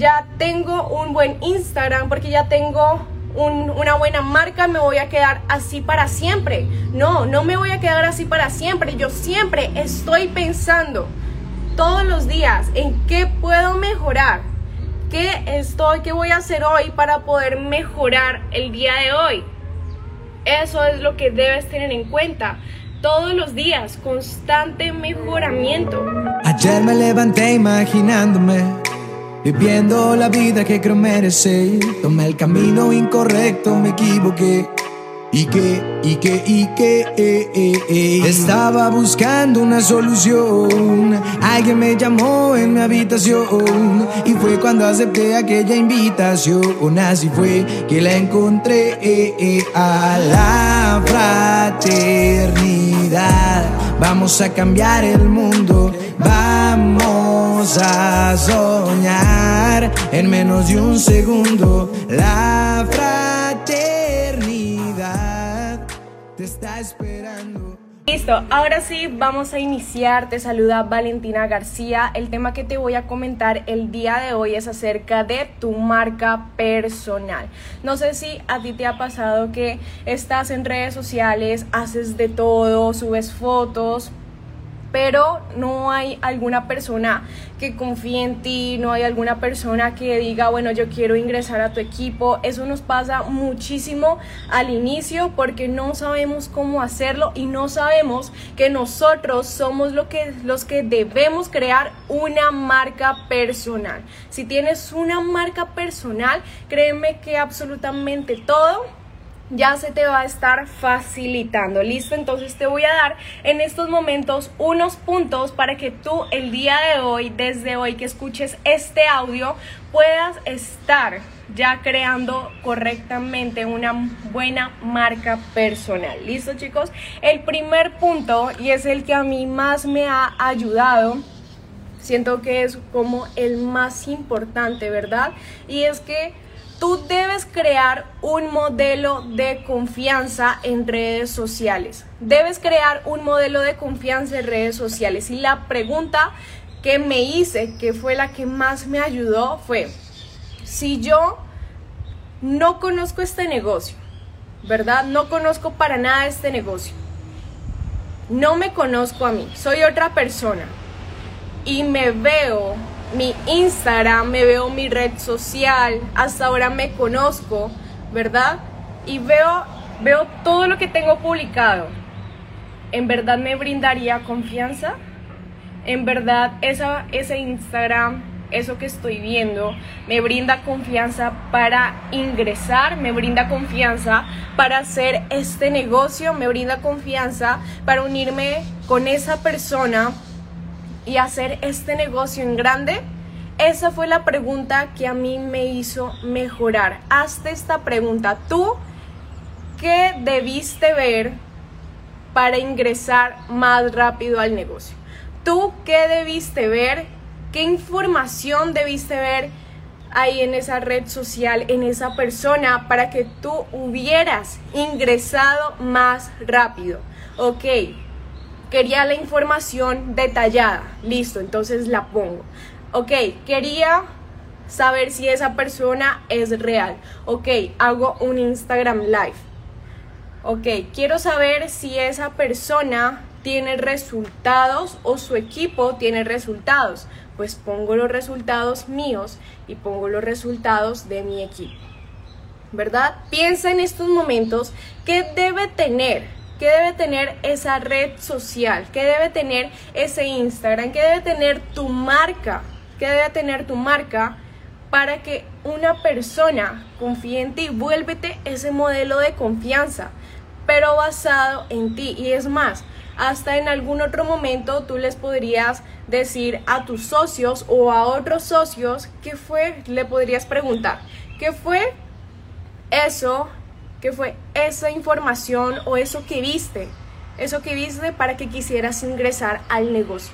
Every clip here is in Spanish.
ya tengo un buen Instagram, porque ya tengo una buena marca, me voy a quedar así para siempre. No, no me voy a quedar así para siempre. Yo siempre estoy pensando todos los días en qué puedo mejorar, qué estoy, qué voy a hacer hoy para poder mejorar el día de hoy. Eso es lo que debes tener en cuenta. Todos los días, constante mejoramiento. Ayer me levanté imaginándome Viviendo la vida que creo merecer. Tomé el camino incorrecto, me equivoqué. Y que, y que, y que, eh, eh, eh. estaba buscando una solución. Alguien me llamó en mi habitación. Y fue cuando acepté aquella invitación. Así fue que la encontré a la fraternidad. Vamos a cambiar el mundo. Vamos a soñar en menos de un segundo. La fraternidad te está esperando. Listo, ahora sí vamos a iniciar. Te saluda Valentina García. El tema que te voy a comentar el día de hoy es acerca de tu marca personal. No sé si a ti te ha pasado que estás en redes sociales, haces de todo, subes fotos, pero no hay alguna persona que confíe en ti, no hay alguna persona que diga, bueno, yo quiero ingresar a tu equipo. Eso nos pasa muchísimo al inicio porque no sabemos cómo hacerlo y no sabemos que nosotros somos lo que, los que debemos crear una marca personal. Si tienes una marca personal, créeme que absolutamente todo ya se te va a estar facilitando. Listo, entonces te voy a dar en estos momentos unos puntos para que tú el día de hoy, desde hoy que escuches este audio, puedas estar ya creando correctamente una buena marca personal. ¿Listo chicos? El primer punto, y es el que a mí más me ha ayudado, siento que es como el más importante, ¿verdad? Y es que Tú debes crear un modelo de confianza en redes sociales. Debes crear un modelo de confianza en redes sociales. Y la pregunta que me hice, que fue la que más me ayudó, fue, si yo no conozco este negocio, ¿verdad? No conozco para nada este negocio. No me conozco a mí, soy otra persona. Y me veo mi Instagram, me veo mi red social, hasta ahora me conozco, ¿verdad? Y veo, veo todo lo que tengo publicado. ¿En verdad me brindaría confianza? ¿En verdad esa, ese Instagram, eso que estoy viendo, me brinda confianza para ingresar? ¿Me brinda confianza para hacer este negocio? ¿Me brinda confianza para unirme con esa persona? Y hacer este negocio en grande? Esa fue la pregunta que a mí me hizo mejorar. Hazte esta pregunta. ¿Tú qué debiste ver para ingresar más rápido al negocio? ¿Tú qué debiste ver? ¿Qué información debiste ver ahí en esa red social, en esa persona, para que tú hubieras ingresado más rápido? Ok, Quería la información detallada. Listo, entonces la pongo. Ok, quería saber si esa persona es real. Ok, hago un Instagram live. Ok, quiero saber si esa persona tiene resultados o su equipo tiene resultados. Pues pongo los resultados míos y pongo los resultados de mi equipo. ¿Verdad? Piensa en estos momentos qué debe tener ¿Qué debe tener esa red social? ¿Qué debe tener ese Instagram? ¿Qué debe tener tu marca? ¿Qué debe tener tu marca para que una persona confíe en ti? Vuélvete ese modelo de confianza, pero basado en ti. Y es más, hasta en algún otro momento tú les podrías decir a tus socios o a otros socios qué fue, le podrías preguntar, ¿qué fue eso que fue esa información o eso que viste, eso que viste para que quisieras ingresar al negocio.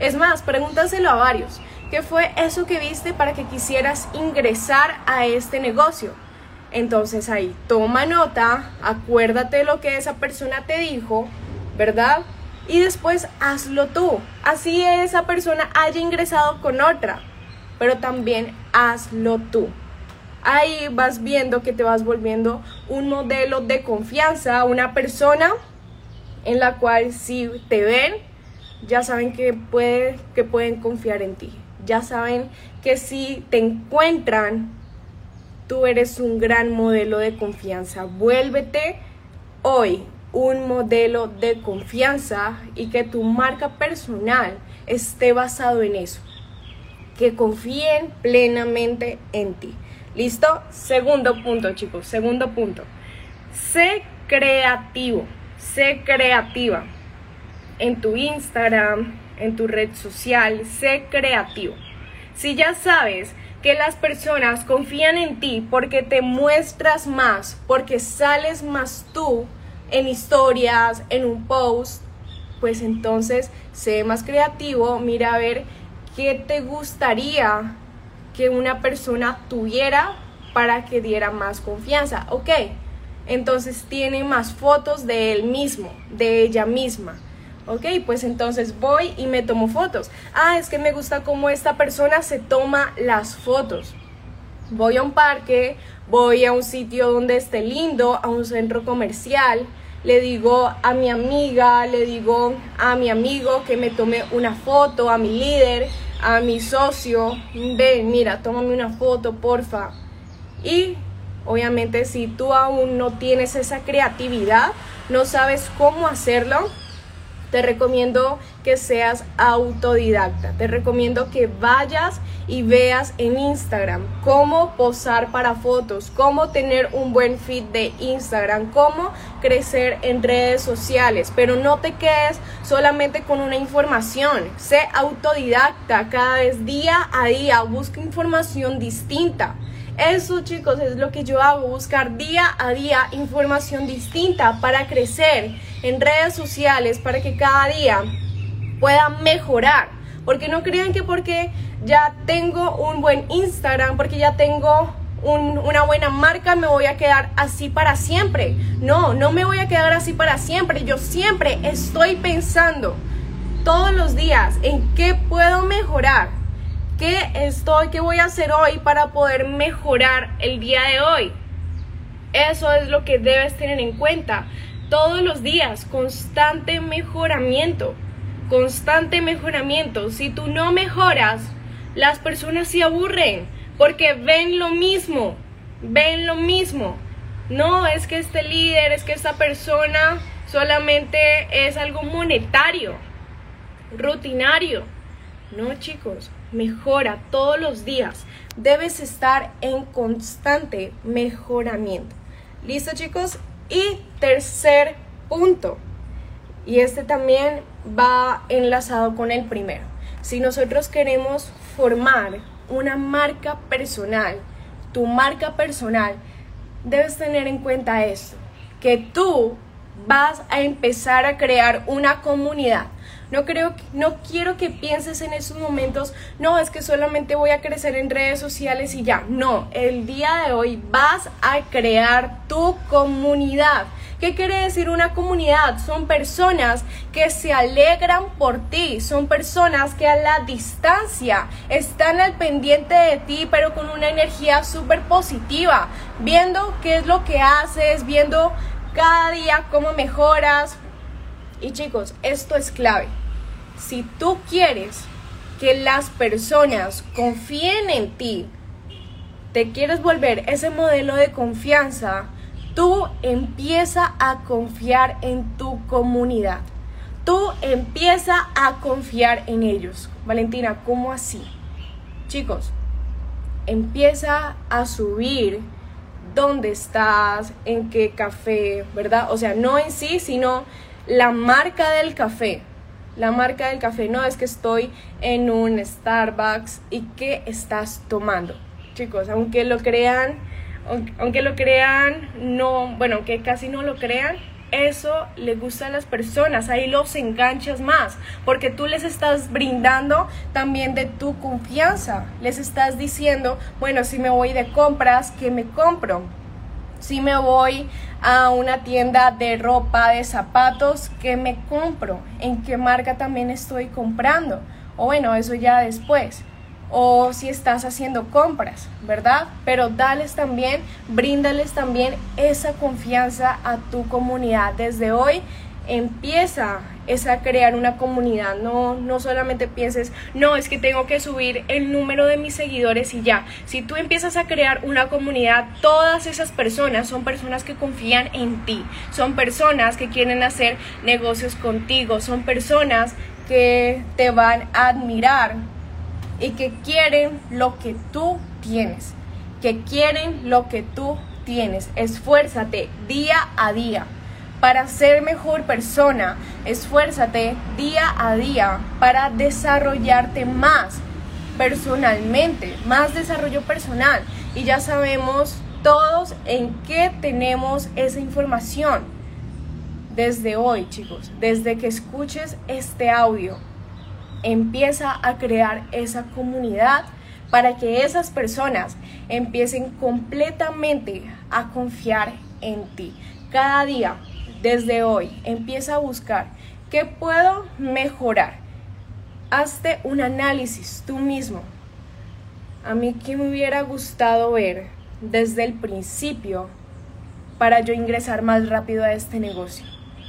Es más, pregúntaselo a varios. ¿Qué fue eso que viste para que quisieras ingresar a este negocio? Entonces ahí, toma nota, acuérdate lo que esa persona te dijo, ¿verdad? Y después hazlo tú. Así esa persona haya ingresado con otra, pero también hazlo tú. Ahí vas viendo que te vas volviendo un modelo de confianza, una persona en la cual si te ven, ya saben que, puede, que pueden confiar en ti. Ya saben que si te encuentran, tú eres un gran modelo de confianza. Vuélvete hoy un modelo de confianza y que tu marca personal esté basado en eso. Que confíen plenamente en ti. ¿Listo? Segundo punto, chicos. Segundo punto. Sé creativo. Sé creativa. En tu Instagram, en tu red social, sé creativo. Si ya sabes que las personas confían en ti porque te muestras más, porque sales más tú en historias, en un post, pues entonces sé más creativo, mira a ver qué te gustaría que una persona tuviera para que diera más confianza. Ok, entonces tiene más fotos de él mismo, de ella misma. Ok, pues entonces voy y me tomo fotos. Ah, es que me gusta cómo esta persona se toma las fotos. Voy a un parque, voy a un sitio donde esté lindo, a un centro comercial. Le digo a mi amiga, le digo a mi amigo que me tome una foto, a mi líder, a mi socio. Ven, mira, tómame una foto, porfa. Y obviamente si tú aún no tienes esa creatividad, no sabes cómo hacerlo, te recomiendo que seas autodidacta. Te recomiendo que vayas y veas en Instagram cómo posar para fotos, cómo tener un buen feed de Instagram, cómo crecer en redes sociales. Pero no te quedes solamente con una información. Sé autodidacta cada vez día a día. Busca información distinta. Eso chicos es lo que yo hago, buscar día a día información distinta para crecer en redes sociales, para que cada día pueda mejorar. Porque no crean que porque ya tengo un buen Instagram, porque ya tengo una buena marca, me voy a quedar así para siempre. No, no me voy a quedar así para siempre. Yo siempre estoy pensando todos los días en qué puedo mejorar ¿Qué estoy, qué voy a hacer hoy para poder mejorar el día de hoy? Eso es lo que debes tener en cuenta. Todos los días, constante mejoramiento. Constante mejoramiento. Si tú no mejoras, las personas se aburren porque ven lo mismo. Ven lo mismo. No es que este líder, es que esta persona solamente es algo monetario, rutinario. No, chicos, mejora todos los días. Debes estar en constante mejoramiento. ¿Listo chicos? Y tercer punto. Y este también va enlazado con el primero. Si nosotros queremos formar una marca personal, tu marca personal, debes tener en cuenta esto, que tú vas a empezar a crear una comunidad no creo, no quiero que pienses en esos momentos, no, es que solamente voy a crecer en redes sociales y ya. No, el día de hoy vas a crear tu comunidad. ¿Qué quiere decir una comunidad? Son personas que se alegran por ti, son personas que a la distancia están al pendiente de ti, pero con una energía súper positiva, viendo qué es lo que haces, viendo cada día cómo mejoras. Y chicos, esto es clave si tú quieres que las personas confíen en ti, te quieres volver ese modelo de confianza, tú empieza a confiar en tu comunidad. Tú empieza a confiar en ellos. Valentina, ¿cómo así? Chicos, empieza a subir dónde estás, en qué café, ¿verdad? O sea, no en sí, sino la marca del café la marca del café, no es que estoy en un Starbucks y que estás tomando. Chicos, aunque lo crean, aunque lo crean, no, bueno, que casi no lo crean, eso le gusta a las personas, ahí los enganchas más, porque tú les estás brindando también de tu confianza, les estás diciendo, bueno, si me voy de compras, ¿qué me compro? Si me voy a una tienda de ropa, de zapatos, ¿qué me compro? ¿En qué marca también estoy comprando? O bueno, eso ya después. o si estás haciendo compras, ¿verdad? Pero dales también, bríndales también esa confianza a tu comunidad desde hoy. Empieza es a crear una comunidad, no, no solamente pienses, no, es que tengo que subir el número de mis seguidores y ya. Si tú empiezas a crear una comunidad, todas esas personas son personas que confían en ti, son personas que quieren hacer negocios contigo, son personas que te van a admirar y que quieren lo que tú tienes, que quieren lo que tú tienes. Esfuérzate día a día para ser mejor persona. Esfuérzate día a día para desarrollarte más personalmente, más desarrollo personal. Y ya sabemos todos en qué tenemos esa información. Desde hoy, chicos, desde que escuches este audio, empieza a crear esa comunidad para que esas personas empiecen completamente a confiar en ti. Cada día desde hoy empieza a buscar qué puedo mejorar. Hazte un análisis tú mismo. A mí que me hubiera gustado ver desde el principio para yo ingresar más rápido a este negocio.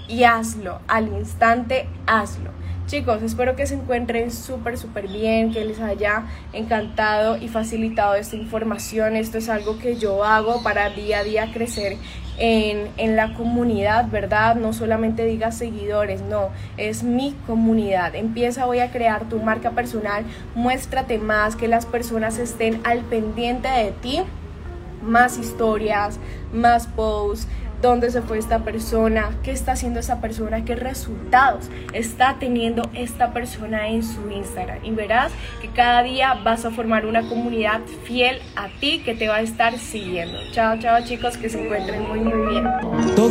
Y hazlo, al instante hazlo. Chicos, espero que se encuentren súper, súper bien, que les haya encantado y facilitado esta información. Esto es algo que yo hago para día a día crecer en, en, la comunidad, ¿verdad? No solamente digas seguidores, no, es mi comunidad. Empieza hoy a crear tu marca personal, muéstrate más, que las personas estén al pendiente de ti, más historias, más posts dónde se fue esta persona, qué está haciendo esa persona, qué resultados está teniendo esta persona en su Instagram. Y verás que cada día vas a formar una comunidad fiel a ti que te va a estar siguiendo. Chao, chao chicos, que se encuentren muy, muy bien.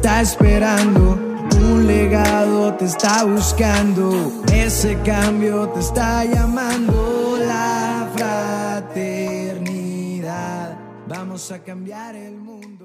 está esperando. Un legado te está buscando, ese cambio te está llamando la fraternidad. Vamos a cambiar el mundo.